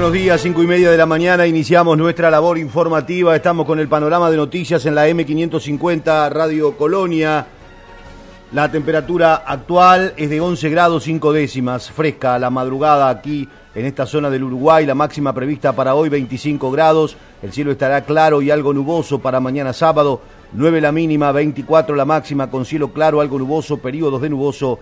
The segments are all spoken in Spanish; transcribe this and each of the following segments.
buenos días, cinco y media de la mañana, iniciamos nuestra labor informativa, estamos con el panorama de noticias en la M550 Radio Colonia. La temperatura actual es de 11 grados 5 décimas, fresca la madrugada aquí en esta zona del Uruguay, la máxima prevista para hoy 25 grados, el cielo estará claro y algo nuboso para mañana sábado, 9 la mínima, 24 la máxima con cielo claro, algo nuboso, periodos de nuboso,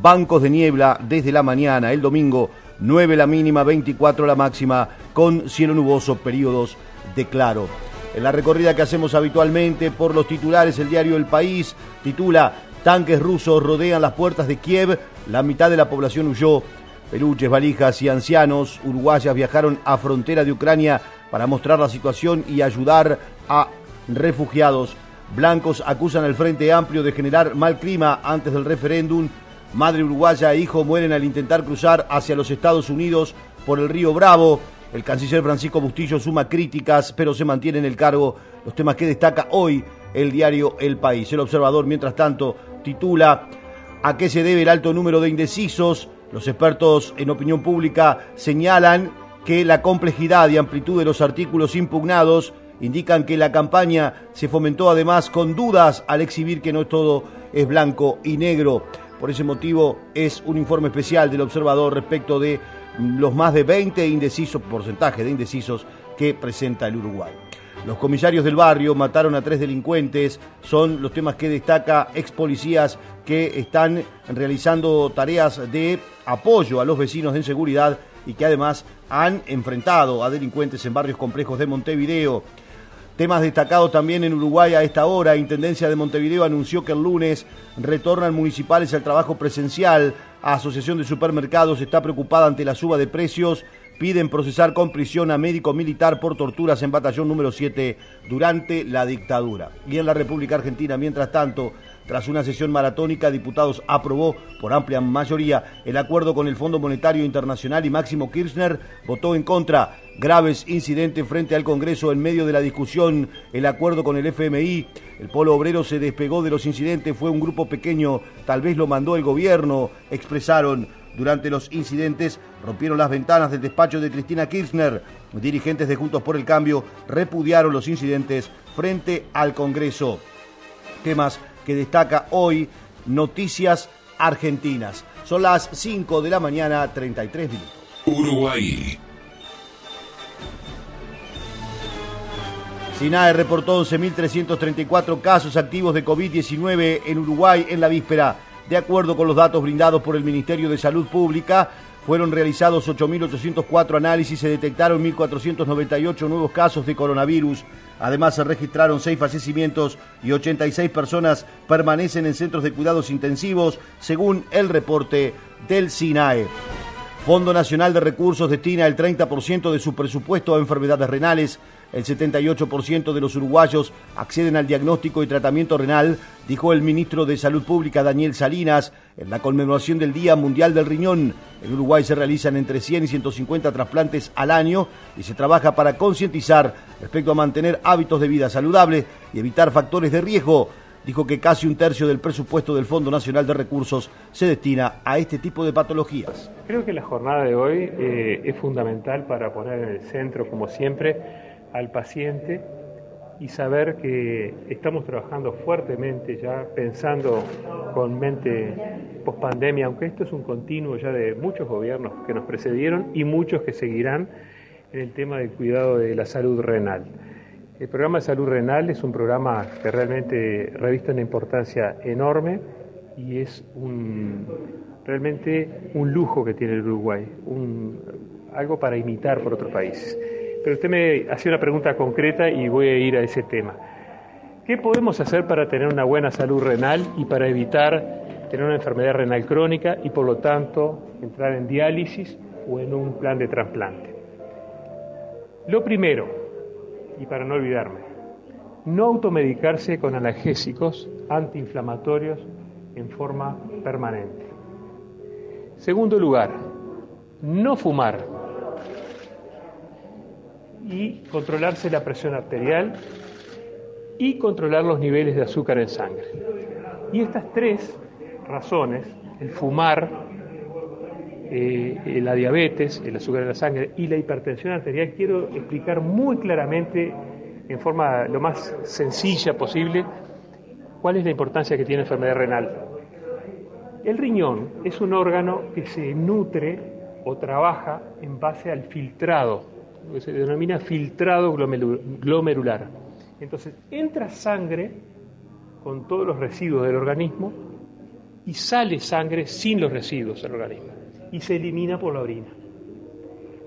bancos de niebla desde la mañana, el domingo 9 la mínima, 24 la máxima, con cielo nuboso, periodos de claro. En la recorrida que hacemos habitualmente por los titulares, el diario El País titula Tanques rusos rodean las puertas de Kiev, la mitad de la población huyó. Peluches, valijas y ancianos uruguayas viajaron a frontera de Ucrania para mostrar la situación y ayudar a refugiados. Blancos acusan al Frente Amplio de generar mal clima antes del referéndum Madre uruguaya e hijo mueren al intentar cruzar hacia los Estados Unidos por el río Bravo. El canciller Francisco Bustillo suma críticas, pero se mantiene en el cargo. Los temas que destaca hoy el diario El País. El observador, mientras tanto, titula ¿A qué se debe el alto número de indecisos? Los expertos en opinión pública señalan que la complejidad y amplitud de los artículos impugnados indican que la campaña se fomentó además con dudas al exhibir que no todo es blanco y negro. Por ese motivo es un informe especial del observador respecto de los más de 20 indecisos, porcentaje de indecisos que presenta el Uruguay. Los comisarios del barrio mataron a tres delincuentes, son los temas que destaca ex policías que están realizando tareas de apoyo a los vecinos en seguridad y que además han enfrentado a delincuentes en barrios complejos de Montevideo. Temas destacados también en Uruguay a esta hora. Intendencia de Montevideo anunció que el lunes retornan municipales al trabajo presencial. Asociación de Supermercados está preocupada ante la suba de precios. Piden procesar con prisión a médico militar por torturas en batallón número 7 durante la dictadura. Y en la República Argentina, mientras tanto, tras una sesión maratónica, diputados aprobó por amplia mayoría el acuerdo con el Fondo Monetario Internacional y Máximo Kirchner votó en contra. Graves incidentes frente al Congreso en medio de la discusión, el acuerdo con el FMI. El polo obrero se despegó de los incidentes, fue un grupo pequeño, tal vez lo mandó el gobierno, expresaron. Durante los incidentes rompieron las ventanas del despacho de Cristina Kirchner. Dirigentes de Juntos por el Cambio repudiaron los incidentes frente al Congreso. Temas que destaca hoy Noticias Argentinas. Son las 5 de la mañana, 33 minutos. Uruguay. SINAE reportó 11.334 casos activos de COVID-19 en Uruguay en la víspera. De acuerdo con los datos brindados por el Ministerio de Salud Pública, fueron realizados 8.804 análisis y se detectaron 1.498 nuevos casos de coronavirus. Además, se registraron seis fallecimientos y 86 personas permanecen en centros de cuidados intensivos, según el reporte del SINAE. Fondo Nacional de Recursos destina el 30% de su presupuesto a enfermedades renales. El 78% de los uruguayos acceden al diagnóstico y tratamiento renal, dijo el ministro de Salud Pública Daniel Salinas en la conmemoración del Día Mundial del Riñón. En Uruguay se realizan entre 100 y 150 trasplantes al año y se trabaja para concientizar respecto a mantener hábitos de vida saludables y evitar factores de riesgo dijo que casi un tercio del presupuesto del Fondo Nacional de Recursos se destina a este tipo de patologías. Creo que la jornada de hoy eh, es fundamental para poner en el centro, como siempre, al paciente y saber que estamos trabajando fuertemente ya, pensando con mente pospandemia, aunque esto es un continuo ya de muchos gobiernos que nos precedieron y muchos que seguirán en el tema del cuidado de la salud renal. El programa de salud renal es un programa que realmente reviste una importancia enorme y es un, realmente un lujo que tiene el Uruguay, algo para imitar por otros países. Pero usted me hacía una pregunta concreta y voy a ir a ese tema. ¿Qué podemos hacer para tener una buena salud renal y para evitar tener una enfermedad renal crónica y por lo tanto entrar en diálisis o en un plan de trasplante? Lo primero, y para no olvidarme, no automedicarse con analgésicos antiinflamatorios en forma permanente. Segundo lugar, no fumar y controlarse la presión arterial y controlar los niveles de azúcar en sangre. Y estas tres razones, el fumar, eh, la diabetes, el azúcar en la sangre y la hipertensión arterial, quiero explicar muy claramente, en forma lo más sencilla posible, cuál es la importancia que tiene la enfermedad renal. El riñón es un órgano que se nutre o trabaja en base al filtrado, lo que se denomina filtrado glomerular. Entonces, entra sangre con todos los residuos del organismo y sale sangre sin los residuos del organismo y se elimina por la orina.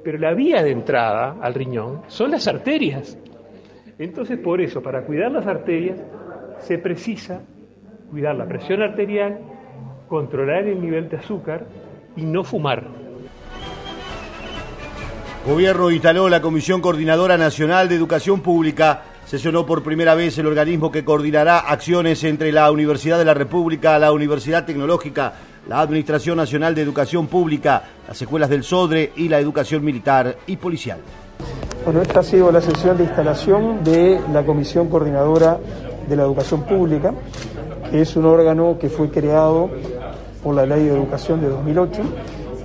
Pero la vía de entrada al riñón son las arterias. Entonces, por eso, para cuidar las arterias, se precisa cuidar la presión arterial, controlar el nivel de azúcar y no fumar. Gobierno instaló la Comisión Coordinadora Nacional de Educación Pública. Sesionó por primera vez el organismo que coordinará acciones entre la Universidad de la República, la Universidad Tecnológica, la Administración Nacional de Educación Pública, las escuelas del SODRE y la educación militar y policial. Bueno, esta ha sido la sesión de instalación de la Comisión Coordinadora de la Educación Pública, que es un órgano que fue creado por la Ley de Educación de 2008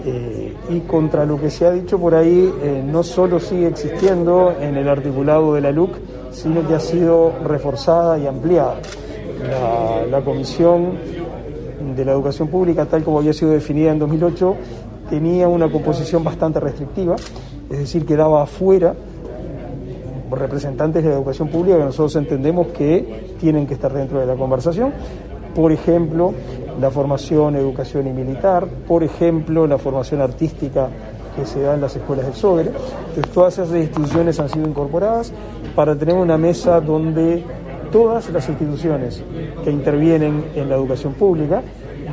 eh, y contra lo que se ha dicho por ahí, eh, no solo sigue existiendo en el articulado de la LUC, sino que ha sido reforzada y ampliada. la Comisión de la Educación Pública, tal como había sido definida en 2008, tenía una composición bastante restrictiva, es decir, quedaba afuera representantes de la educación pública que nosotros entendemos que tienen que estar dentro de la conversación. Por ejemplo, la formación, educación y militar, por ejemplo, la formación artística que se da en las escuelas del SOGRE. Todas esas instituciones han sido incorporadas para tener una mesa donde todas las instituciones que intervienen en la educación pública,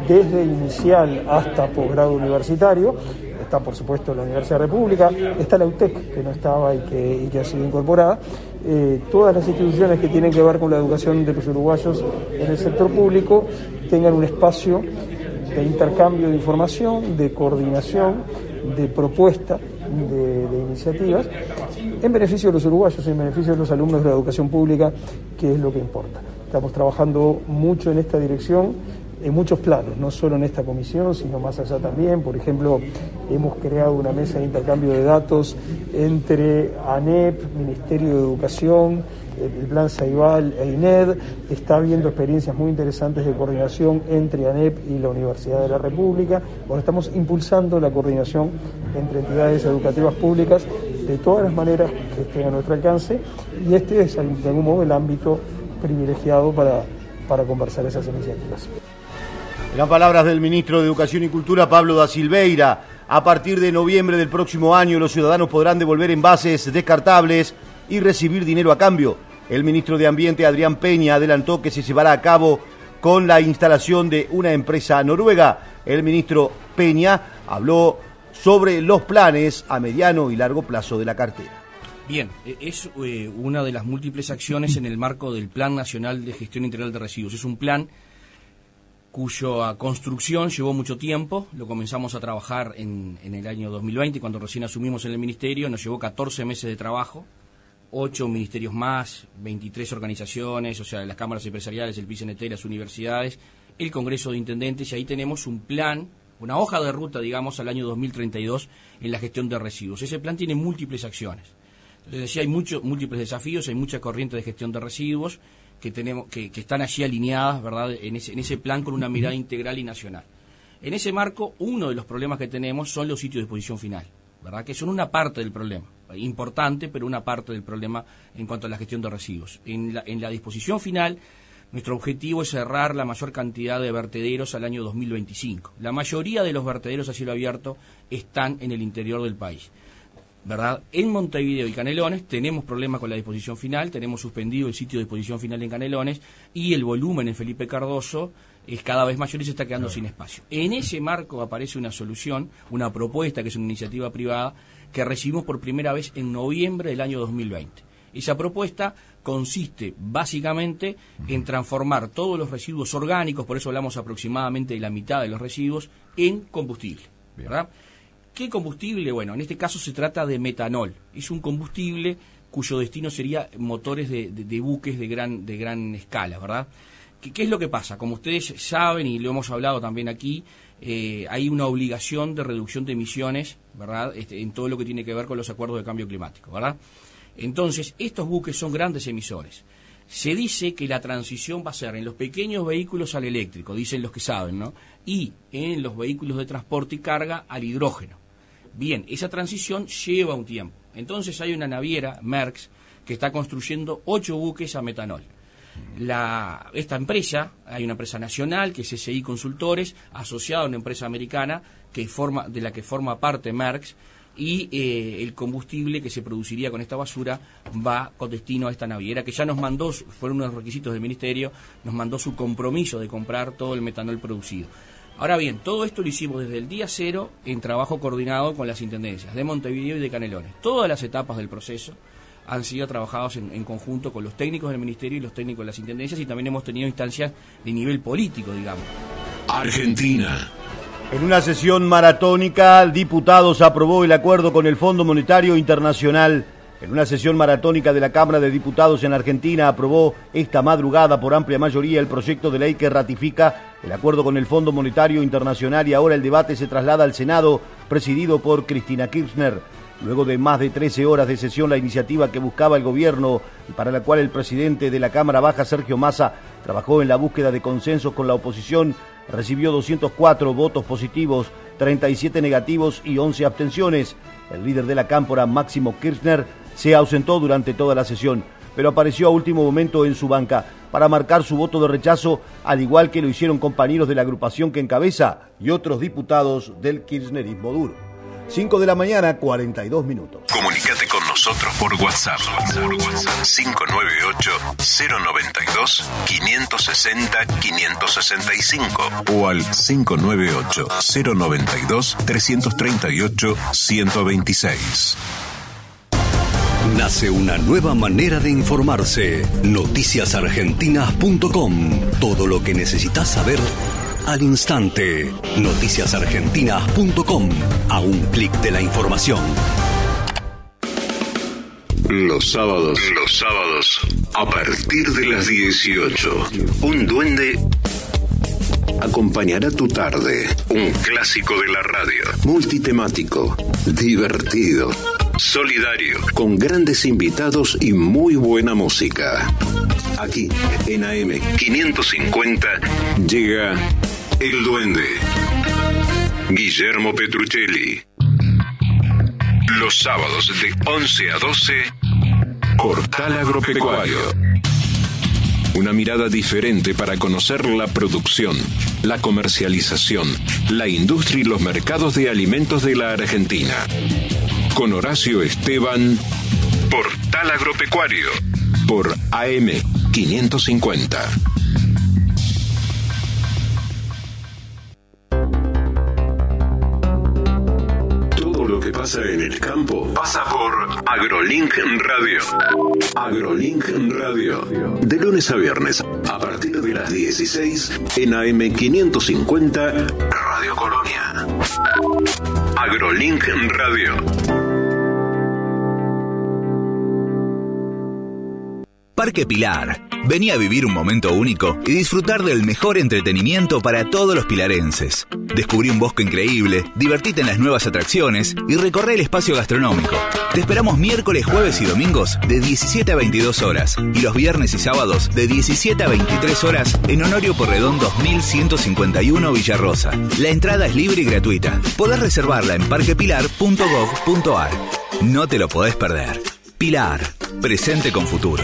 desde inicial hasta posgrado universitario, está por supuesto la Universidad República, está la UTEC, que no estaba y que, ha sido incorporada, eh, todas las instituciones que tienen que ver con la educación de los uruguayos en el sector público tengan un espacio de intercambio de información, de coordinación, de propuesta, de, de iniciativas, en beneficio de los uruguayos, en beneficio de los alumnos de la educación pública, que es lo que importa. Estamos trabajando mucho en esta dirección en muchos planos, no solo en esta comisión, sino más allá también. Por ejemplo, hemos creado una mesa de intercambio de datos entre ANEP, Ministerio de Educación, el Plan Saibal e INED. Está habiendo experiencias muy interesantes de coordinación entre ANEP y la Universidad de la República. Bueno, estamos impulsando la coordinación entre entidades educativas públicas de todas las maneras que estén a nuestro alcance y este es de algún modo el ámbito privilegiado para, para conversar esas iniciativas. Eran palabras del ministro de Educación y Cultura, Pablo da Silveira. A partir de noviembre del próximo año, los ciudadanos podrán devolver envases descartables y recibir dinero a cambio. El ministro de Ambiente, Adrián Peña, adelantó que se llevará a cabo con la instalación de una empresa noruega. El ministro Peña habló sobre los planes a mediano y largo plazo de la cartera. Bien, e, es eh, una de las múltiples acciones en el marco del Plan Nacional de Gestión Integral de Residuos. Es un plan cuya construcción llevó mucho tiempo. Lo comenzamos a trabajar en, el año 2020, cuando recién asumimos en el ministerio. Nos llevó 14 meses de trabajo, 8 ministerios más, 23 organizaciones, o sea, las cámaras empresariales, el PCNT, las universidades, el Congreso de Intendentes, y ahí tenemos un plan, una hoja de ruta, digamos, al año 2032 en la gestión de residuos. Ese plan tiene múltiples acciones. Les decía, hay muchos múltiples desafíos, hay mucha corriente de gestión de residuos que, tenemos, que, están allí alineadas ¿verdad? En, ese, en ese plan con una mirada integral y nacional. En ese marco, uno de los problemas que tenemos son los sitios de exposición final, ¿verdad? que son una parte del problema, importante, pero una parte del problema en cuanto a la gestión de residuos. En la, en la disposición final, nuestro objetivo es cerrar la mayor cantidad de vertederos al año 2025. La mayoría de los vertederos a cielo abierto están en el interior del país. ¿Verdad? En Montevideo y Canelones tenemos problemas con la disposición final, tenemos suspendido el sitio de disposición final en Canelones y el volumen en Felipe Cardoso es cada vez mayor y se está quedando sin espacio. En ese marco aparece una solución, una propuesta que es una iniciativa privada que recibimos por primera vez en noviembre del año 2020. Esa propuesta consiste básicamente en transformar todos los residuos orgánicos, por eso hablamos aproximadamente de la mitad de los residuos, en combustible. ¿verdad? ¿Qué combustible? Bueno, en este caso se trata de metanol. Es un combustible cuyo destino sería motores de, buques de gran, de gran escala, ¿verdad? ¿Qué, es lo que pasa? Como ustedes saben y lo hemos hablado también aquí, eh, hay una obligación de reducción de emisiones, ¿verdad? Este, en todo lo que tiene que ver con los acuerdos de cambio climático, ¿verdad? Entonces, estos buques son grandes emisores. Se dice que la transición va a ser en los pequeños vehículos al eléctrico, dicen los que saben, ¿no? Y en los vehículos de transporte y carga al hidrógeno. Bien, esa transición lleva un tiempo. Entonces hay una naviera, Merckx, que está construyendo ocho buques a metanol. La, esta empresa, hay una empresa nacional que es SI Consultores, asociada a una empresa americana que forma, de la que forma parte Merckx, y eh, el combustible que se produciría con esta basura va con destino a esta naviera que ya nos mandó, fueron unos requisitos del ministerio, nos mandó su compromiso de comprar todo el metanol producido. Ahora bien, todo esto lo hicimos desde el día cero en trabajo coordinado con las intendencias de Montevideo y de Canelones. Todas las etapas del proceso han sido trabajados en, en, conjunto con los técnicos del Ministerio y los técnicos de las Intendencias y también hemos tenido instancias de nivel político, digamos. Argentina. En una sesión maratónica, diputados aprobó el acuerdo con el Fondo Monetario Internacional. En una sesión maratónica de la Cámara de Diputados en Argentina aprobó esta madrugada por amplia mayoría el proyecto de ley que ratifica el acuerdo con el Fondo Monetario Internacional y ahora el debate se traslada al Senado, presidido por Cristina Kirchner. Luego de más de 13 horas de sesión, la iniciativa que buscaba el gobierno y para la cual el presidente de la Cámara Baja, Sergio Massa, trabajó en la búsqueda de consensos con la oposición, recibió 204 votos positivos, 37 negativos y 11 abstenciones. El líder de la cámpora, Máximo Kirchner, se ausentó durante toda la sesión, pero apareció a último momento en su banca para marcar su voto de rechazo, al igual que lo hicieron compañeros de la agrupación que encabeza y otros diputados del kirchnerismo duro. 5 de la mañana, 42 minutos. Comunicate con nosotros por WhatsApp. WhatsApp 598-092-560-565 o al 598-092-338-126. Nace una nueva manera de informarse. Noticiasargentinas.com. Todo lo que necesitas saber al instante. Noticiasargentinas.com. A un clic de la información. Los sábados, los sábados, a partir de las 18, un duende acompañará tu tarde. Un clásico de la radio, multitemático, divertido, solidario, con grandes invitados y muy buena música. Aquí, en AM 550, llega el Duende. Guillermo Petruccelli. Los sábados de 11 a 12. Portal Agropecuario. Una mirada diferente para conocer la producción, la comercialización, la industria y los mercados de alimentos de la Argentina. Con Horacio Esteban, Portal Agropecuario, por AM550. pasa en el campo pasa por AgroLink Radio. AgroLink Radio. De lunes a viernes, a partir de las 16, en AM550, Radio Colonia. AgroLink Radio. Parque Pilar Vení a vivir un momento único y disfrutar del mejor entretenimiento para todos los pilarenses. Descubrí un bosque increíble, divertite en las nuevas atracciones y recorre el espacio gastronómico. Te esperamos miércoles, jueves y domingos de 17 a 22 horas y los viernes y sábados de 17 a 23 horas en Honorio Porredón 2151 Villarrosa. La entrada es libre y gratuita. Podés reservarla en parquepilar.gov.ar. No te lo podés perder. Pilar, presente con futuro.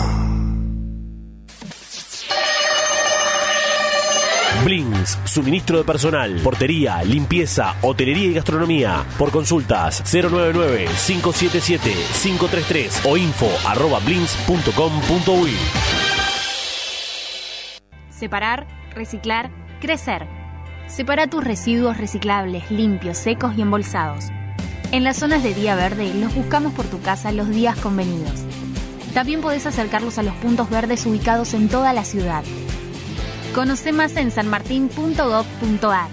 Blins, suministro de personal, portería, limpieza, hotelería y gastronomía. Por consultas 099-577-533 o info arroba blins.com.uy. Separar, reciclar, crecer. Separa tus residuos reciclables, limpios, secos y embolsados. En las zonas de día verde los buscamos por tu casa los días convenidos. También podés acercarlos a los puntos verdes ubicados en toda la ciudad. Conoce más en sanmartin.gov.ar.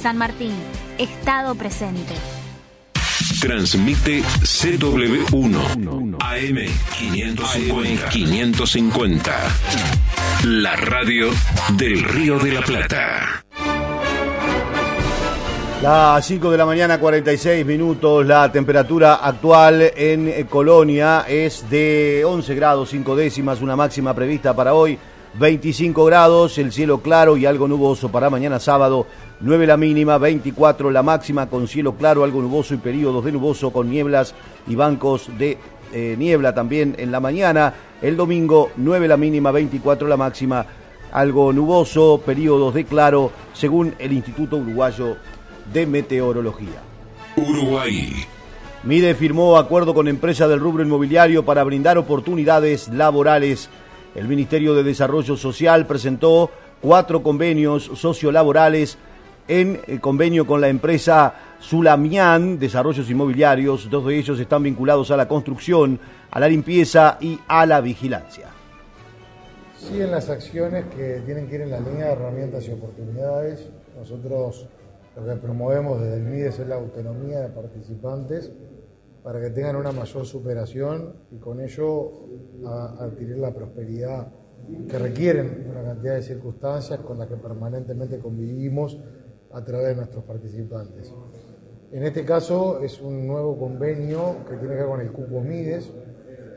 San Martín, Estado presente. Transmite CW1 AM550. 550. La radio del Río de la Plata. Las 5 de la mañana, 46 minutos. La temperatura actual en Colonia es de 11 grados 5 décimas, una máxima prevista para hoy. 25 grados, el cielo claro y algo nuboso para mañana sábado. 9 la mínima, 24 la máxima con cielo claro, algo nuboso y periodos de nuboso con nieblas y bancos de eh, niebla también en la mañana. El domingo 9 la mínima, 24 la máxima, algo nuboso, periodos de claro, según el Instituto Uruguayo de Meteorología. Uruguay. MIDE firmó acuerdo con empresas del rubro inmobiliario para brindar oportunidades laborales. El Ministerio de Desarrollo Social presentó cuatro convenios sociolaborales en eh, convenio con la empresa Sulamian Desarrollos Inmobiliarios. Dos de ellos están vinculados a la construcción, a la limpieza y a la vigilancia. Siguen las acciones que tienen que ir en la línea de herramientas y oportunidades. Nosotros lo que promovemos desde el MIDES es la autonomía de participantes para que tengan una mayor superación y con ello adquirir la prosperidad que requieren una cantidad de circunstancias con las que permanentemente convivimos a través de nuestros participantes. En este caso es un nuevo convenio que tiene que ver con el cupo MIDES.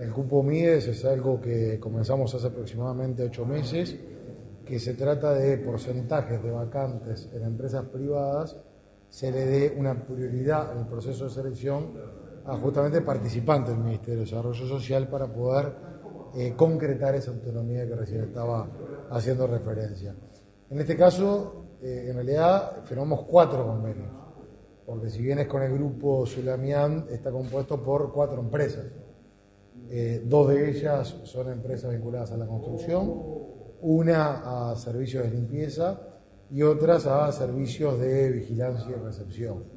El cupo MIDES es algo que comenzamos hace aproximadamente ocho meses que se trata de porcentajes de vacantes en empresas privadas, se le dé una prioridad en el proceso de selección a justamente participantes del Ministerio de Desarrollo Social para poder eh, concretar esa autonomía que recién estaba haciendo referencia. En este caso, eh, en realidad, firmamos cuatro convenios, porque si bien es con el grupo Sulamian, está compuesto por cuatro empresas. Eh, dos de ellas son empresas vinculadas a la construcción, una a servicios de limpieza y otras a servicios de vigilancia y recepción.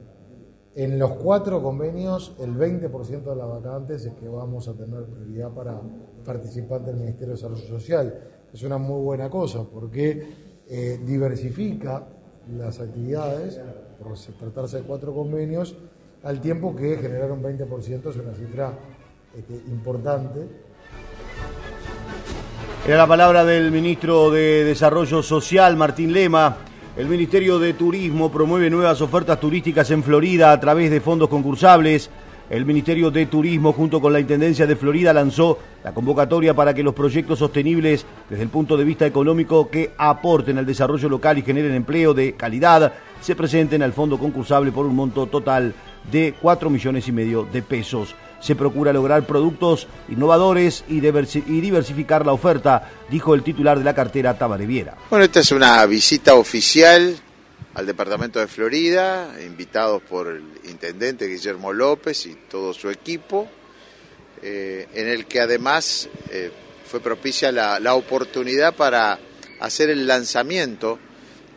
En los cuatro convenios, el 20% de las vacantes es que vamos a tener prioridad para participantes del Ministerio de Desarrollo Social. Es una muy buena cosa porque eh, diversifica las actividades, por tratarse de cuatro convenios, al tiempo que generar un 20% es una cifra este, importante era la palabra del ministro de Desarrollo Social, Martín Lema. El Ministerio de Turismo promueve nuevas ofertas turísticas en Florida a través de fondos concursables. El Ministerio de Turismo, junto con la Intendencia de Florida, lanzó la convocatoria para que los proyectos sostenibles, desde el punto de vista económico, que aporten al desarrollo local y generen empleo de calidad, se presenten al fondo concursable por un monto total de 4 millones y medio de pesos se procura lograr productos innovadores y diversificar la oferta, dijo el titular de la cartera Tabaré Viera. Bueno, esta es una visita oficial al departamento de Florida, invitados por el intendente Guillermo López y todo su equipo, eh, en el que además eh, fue propicia la, oportunidad para hacer el lanzamiento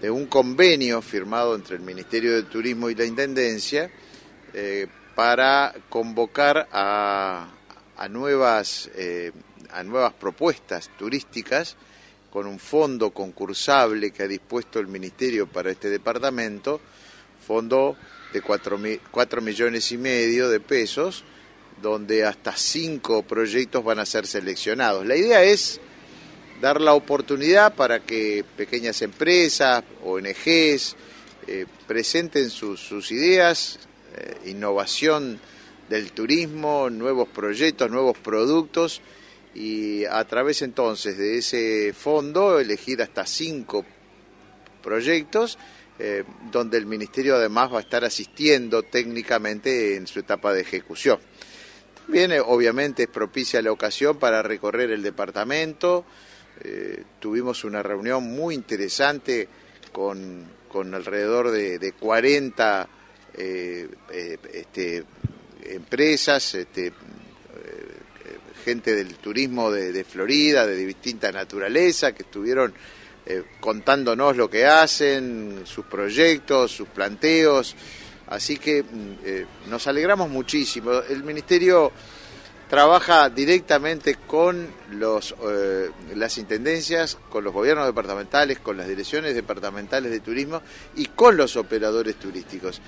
de un convenio firmado entre el Ministerio de Turismo y la Intendencia eh, para convocar a, nuevas, eh, a nuevas propuestas turísticas con un fondo concursable que ha dispuesto el Ministerio para este departamento, fondo de 4, millones y medio de pesos, donde hasta cinco proyectos van a ser seleccionados. La idea es dar la oportunidad para que pequeñas empresas, ONGs, eh, presenten sus ideas, eh, innovación del turismo, nuevos proyectos, nuevos productos y a través entonces de ese fondo elegir hasta cinco proyectos eh, donde el Ministerio además va a estar asistiendo técnicamente en su etapa de ejecución. También eh, obviamente es propicia la ocasión para recorrer el departamento, tuvimos una reunión muy interesante con, con alrededor de, de 40 eh, eh, este, empresas, este, eh, gente del turismo de, Florida, de distinta naturaleza, que estuvieron contándonos lo que hacen, sus proyectos, sus planteos. Así que mm, nos alegramos muchísimo. El Ministerio trabaja directamente con las intendencias, con los gobiernos departamentales, con las direcciones departamentales de turismo y con los operadores turísticos.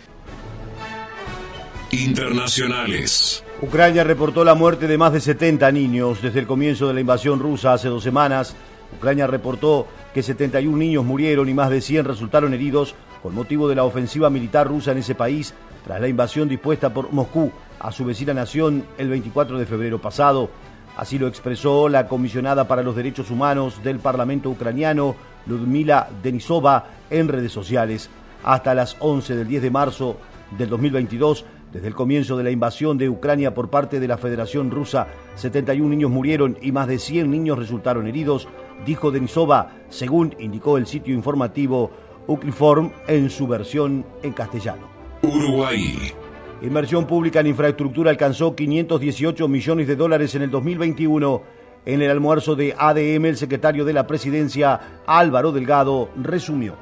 Internacionales. Ucrania reportó la muerte de más de 70 niños desde el comienzo de la invasión rusa hace dos semanas. Ucrania reportó que 71 niños murieron y más de 100 resultaron heridos con motivo de la ofensiva militar rusa en ese país tras la invasión dispuesta por Moscú a su vecina nación el 24 de febrero pasado. Así lo expresó la comisionada para los derechos humanos del Parlamento ucraniano, Ludmila Denisova, en redes sociales. Hasta las 11 del 10 de marzo del 2022, desde el comienzo de la invasión de Ucrania por parte de la Federación Rusa, 71 niños murieron y más de 100 niños resultaron heridos, dijo Denisova, según indicó el sitio informativo Ucriform en su versión en castellano. Uruguay. Inversión pública en infraestructura alcanzó 518 millones de dólares en el 2021. En el almuerzo de ADM, el secretario de la presidencia, Álvaro Delgado, resumió.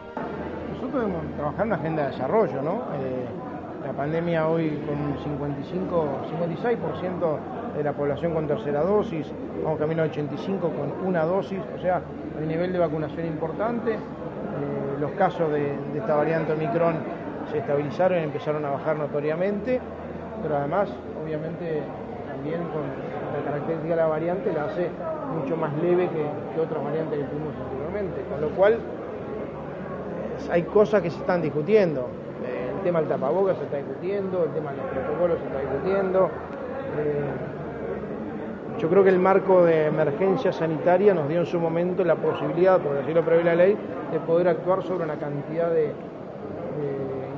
Nosotros hemos trabajado en una agenda de desarrollo, ¿no? Eh, pandemia hoy con un 55, 56% de la población con tercera dosis, vamos camino a 85 con una dosis, o sea, el nivel de vacunación importante. Eh, los casos de, esta variante Omicron se estabilizaron y empezaron a bajar notoriamente, pero además, obviamente, también con la característica de la variante la hace mucho más leve que, que otras variantes que tuvimos anteriormente, con lo cual eh, hay cosas que se están discutiendo. El tema del tapabocas se está discutiendo, el tema de los protocolos se está discutiendo. Eh, Yo creo que el marco de emergencia sanitaria nos dio en su momento la posibilidad, porque así lo prevé la ley, de poder actuar sobre una cantidad de,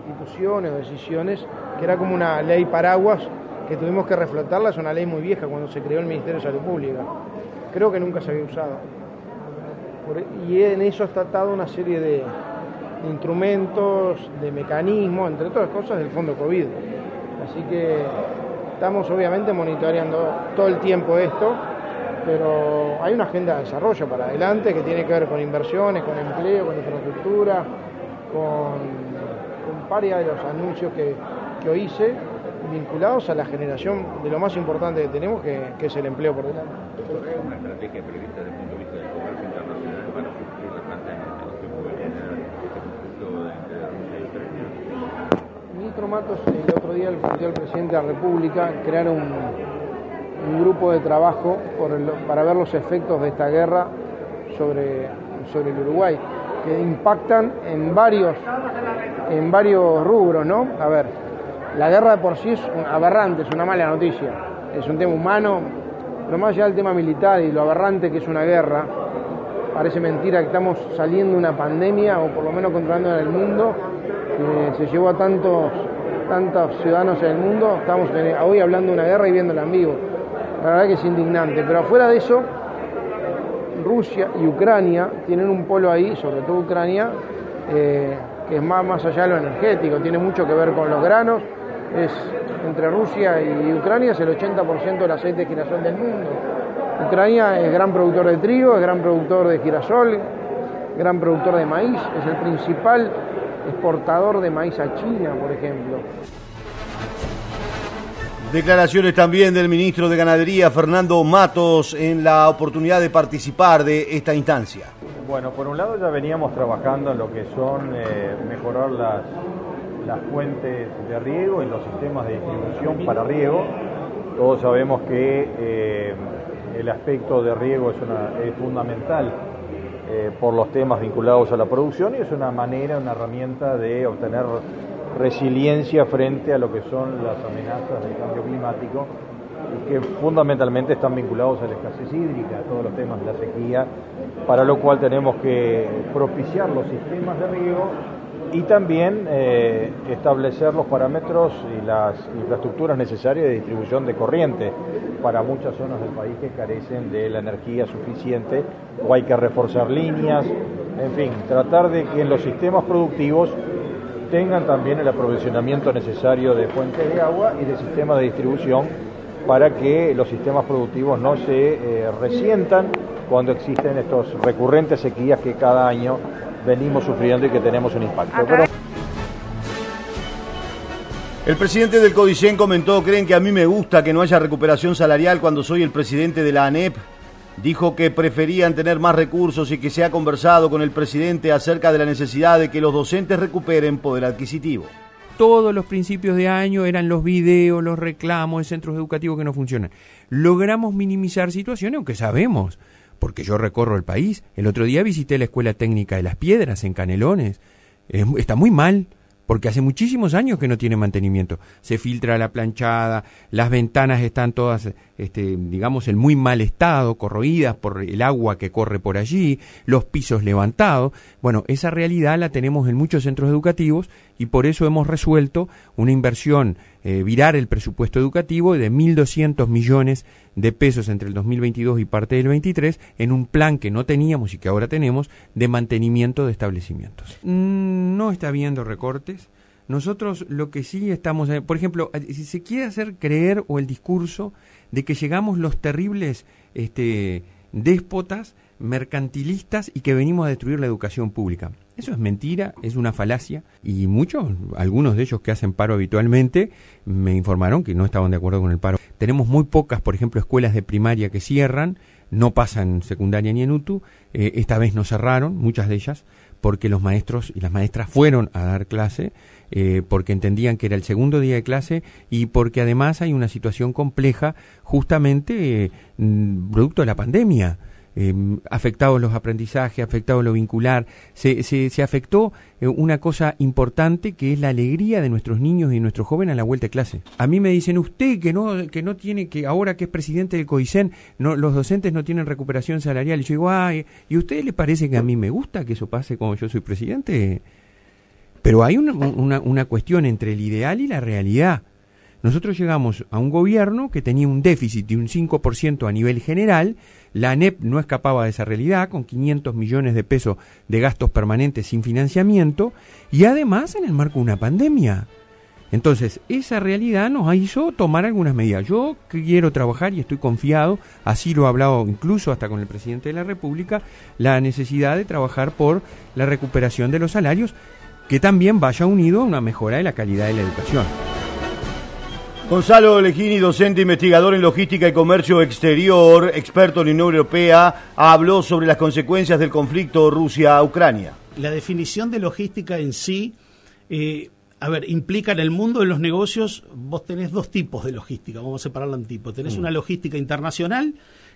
instituciones o decisiones que era como una ley paraguas que tuvimos que reflotarla. Es una ley muy vieja cuando se creó el Ministerio de Salud Pública. Creo que nunca se había usado. Y en eso está atado una serie de instrumentos, de mecanismos, entre otras cosas, del Fondo COVID. Así que estamos obviamente monitoreando todo el tiempo esto, pero hay una agenda de desarrollo para adelante que tiene que ver con inversiones, con empleo, con infraestructura, con, con varios de los anuncios que, que hoy hice vinculados a la generación de lo más importante que tenemos, que, es el empleo por delante. ¿Hay una estrategia prevista de vista del comercio internacional para suplir la pandemia que se puede generar este conflicto entre Rusia y Ucrania? El ministro El otro día al presidente de la República crear un, un grupo de trabajo el- para ver los efectos de esta guerra sobre, sobre el Uruguay, que impactan en varios, en varios rubros, ¿no? A ver, la guerra de por sí es aberrante, es una mala noticia, es un tema humano, pero más allá del tema militar y lo aberrante que es una guerra, parece mentira que estamos saliendo de una pandemia o por lo menos controlando en el mundo que se llevó a tantos tantos ciudadanos en el mundo estamos hoy hablando de una guerra y viéndola en vivo. La verdad que es indignante pero afuera de eso Rusia y Ucrania tienen un polo ahí sobre todo Ucrania eh, que es más, más allá de lo energético tiene mucho que ver con los granos. Es entre Rusia y Ucrania es el 80% del aceite de girasol del mundo. Ucrania es gran productor de trigo, es gran productor de girasol, gran productor de maíz, es el principal exportador de maíz a China, por ejemplo. Declaraciones también del ministro de Ganadería, Fernando Matos, en la oportunidad de participar de esta instancia. Bueno, por un lado ya veníamos trabajando en lo que son eh, mejorar las, las fuentes de riego y los sistemas de distribución para riego. Todos sabemos que eh, el aspecto de riego es, una- es fundamental eh, por los temas vinculados a la producción y es una manera, una herramienta de obtener resiliencia frente a lo que son las amenazas del cambio climático que fundamentalmente están vinculados a la escasez hídrica, a todos los temas de la sequía, para lo cual tenemos que propiciar los sistemas de riego y también eh, establecer los parámetros y las infraestructuras necesarias de distribución de corriente. Para muchas zonas del país que carecen de la energía suficiente o hay que reforzar líneas, en fin, tratar de que en los sistemas productivos tengan también el aprovisionamiento necesario de fuentes de agua y de sistemas de distribución para que los sistemas productivos no se eh, resientan cuando existen estos recurrentes sequías que cada año venimos sufriendo y que tenemos un impacto. El presidente del Codicen comentó, creen que a mí me gusta que no haya recuperación salarial cuando soy el presidente de la ANEP. Dijo que preferían tener más recursos y que se ha conversado con el presidente acerca de la necesidad de que los docentes recuperen poder adquisitivo. Todos los principios de año eran los videos, los reclamos de centros educativos que no funcionan. Logramos minimizar situaciones, aunque sabemos porque yo recorro el país. El otro día visité la Escuela Técnica de las Piedras en Canelones. está muy mal, porque hace muchísimos años que no tiene mantenimiento. Se filtra la planchada, las ventanas están todas, este, digamos, en muy mal estado, corroídas por el agua que corre por allí, los pisos levantados. Bueno, esa realidad la tenemos en muchos centros educativos y por eso hemos resuelto una inversión, eh, virar el presupuesto educativo de 1.200 millones de pesos entre el 2022 y parte del 23 en un plan que no teníamos y que ahora tenemos de mantenimiento de establecimientos. Mm, no está habiendo recortes. Nosotros lo que sí estamos, eh, por ejemplo, eh, si se quiere hacer creer o el discurso de que llegamos los terribles este, déspotas, mercantilistas y que venimos a destruir la educación pública. Eso es mentira, es una falacia y muchos, algunos de ellos que hacen paro habitualmente, me informaron que no estaban de acuerdo con el paro. Tenemos muy pocas, por ejemplo, escuelas de primaria que cierran, no pasan secundaria ni en UTU, eh, esta vez no cerraron, muchas de ellas, porque los maestros y las maestras fueron a dar clase, eh, porque entendían que era el segundo día de clase y porque además hay una situación compleja justamente eh, producto de la pandemia eh, afectados los aprendizajes, afectado lo vincular, se, se, afectó eh, una cosa importante que es la alegría de nuestros niños y nuestros jóvenes a la vuelta de clase. A mí me dicen, usted que no, que no tiene, que ahora que es presidente del COICEN, no, los docentes no tienen recuperación salarial. Y yo digo, ay, ¿y a usted le parece que a mí me gusta que eso pase cuando yo soy presidente? Pero hay una, una, una cuestión entre el ideal y la realidad. Nosotros llegamos a un gobierno que tenía un déficit de un 5% a nivel general, la ANEP no escapaba de esa realidad, con 500 millones de pesos de gastos permanentes sin financiamiento, y además en el marco de una pandemia. Entonces, esa realidad nos hizo tomar algunas medidas. Yo quiero trabajar y estoy confiado, así lo he hablado incluso hasta con el presidente de la República, la necesidad de trabajar por la recuperación de los salarios, que también vaya unido a una mejora de la calidad de la educación. Gonzalo Legini, docente investigador en logística y comercio exterior, experto en Unión Europea, habló sobre las consecuencias del conflicto Rusia-Ucrania. La definición de logística en sí, eh, a ver, implica en el mundo de los negocios, vos tenés dos tipos de logística, vamos a separarla en tipos. Tenés mm. una logística internacional,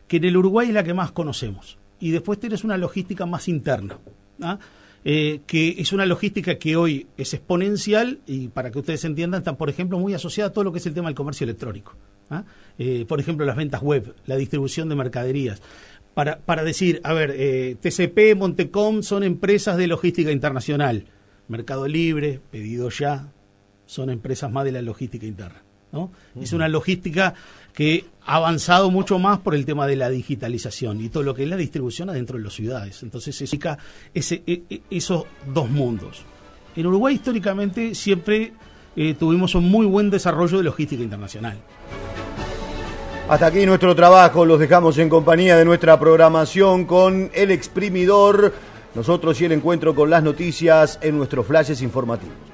que en el Uruguay es la que más conocemos, y después tenés una logística más interna. ¿ah? Eh, que es una logística que hoy es exponencial y para que ustedes entiendan, está, por ejemplo, muy asociada a todo lo que es el tema del comercio electrónico. ¿ah? Eh, por ejemplo, las ventas web, la distribución de mercaderías. Para, para decir, a ver, eh, TCP, Montecom son empresas de logística internacional. Mercado Libre, Pedido Ya, son empresas más de la logística interna. ¿no? Es una logística que ha avanzado mucho más por el tema de la digitalización y todo lo que es la distribución adentro de las ciudades. Entonces se ese, e, e, esos dos mundos. En Uruguay históricamente siempre eh, tuvimos un muy buen desarrollo de logística internacional. Hasta aquí nuestro trabajo, los dejamos en compañía de nuestra programación con el exprimidor, nosotros y el encuentro con las noticias en nuestros flashes informativos.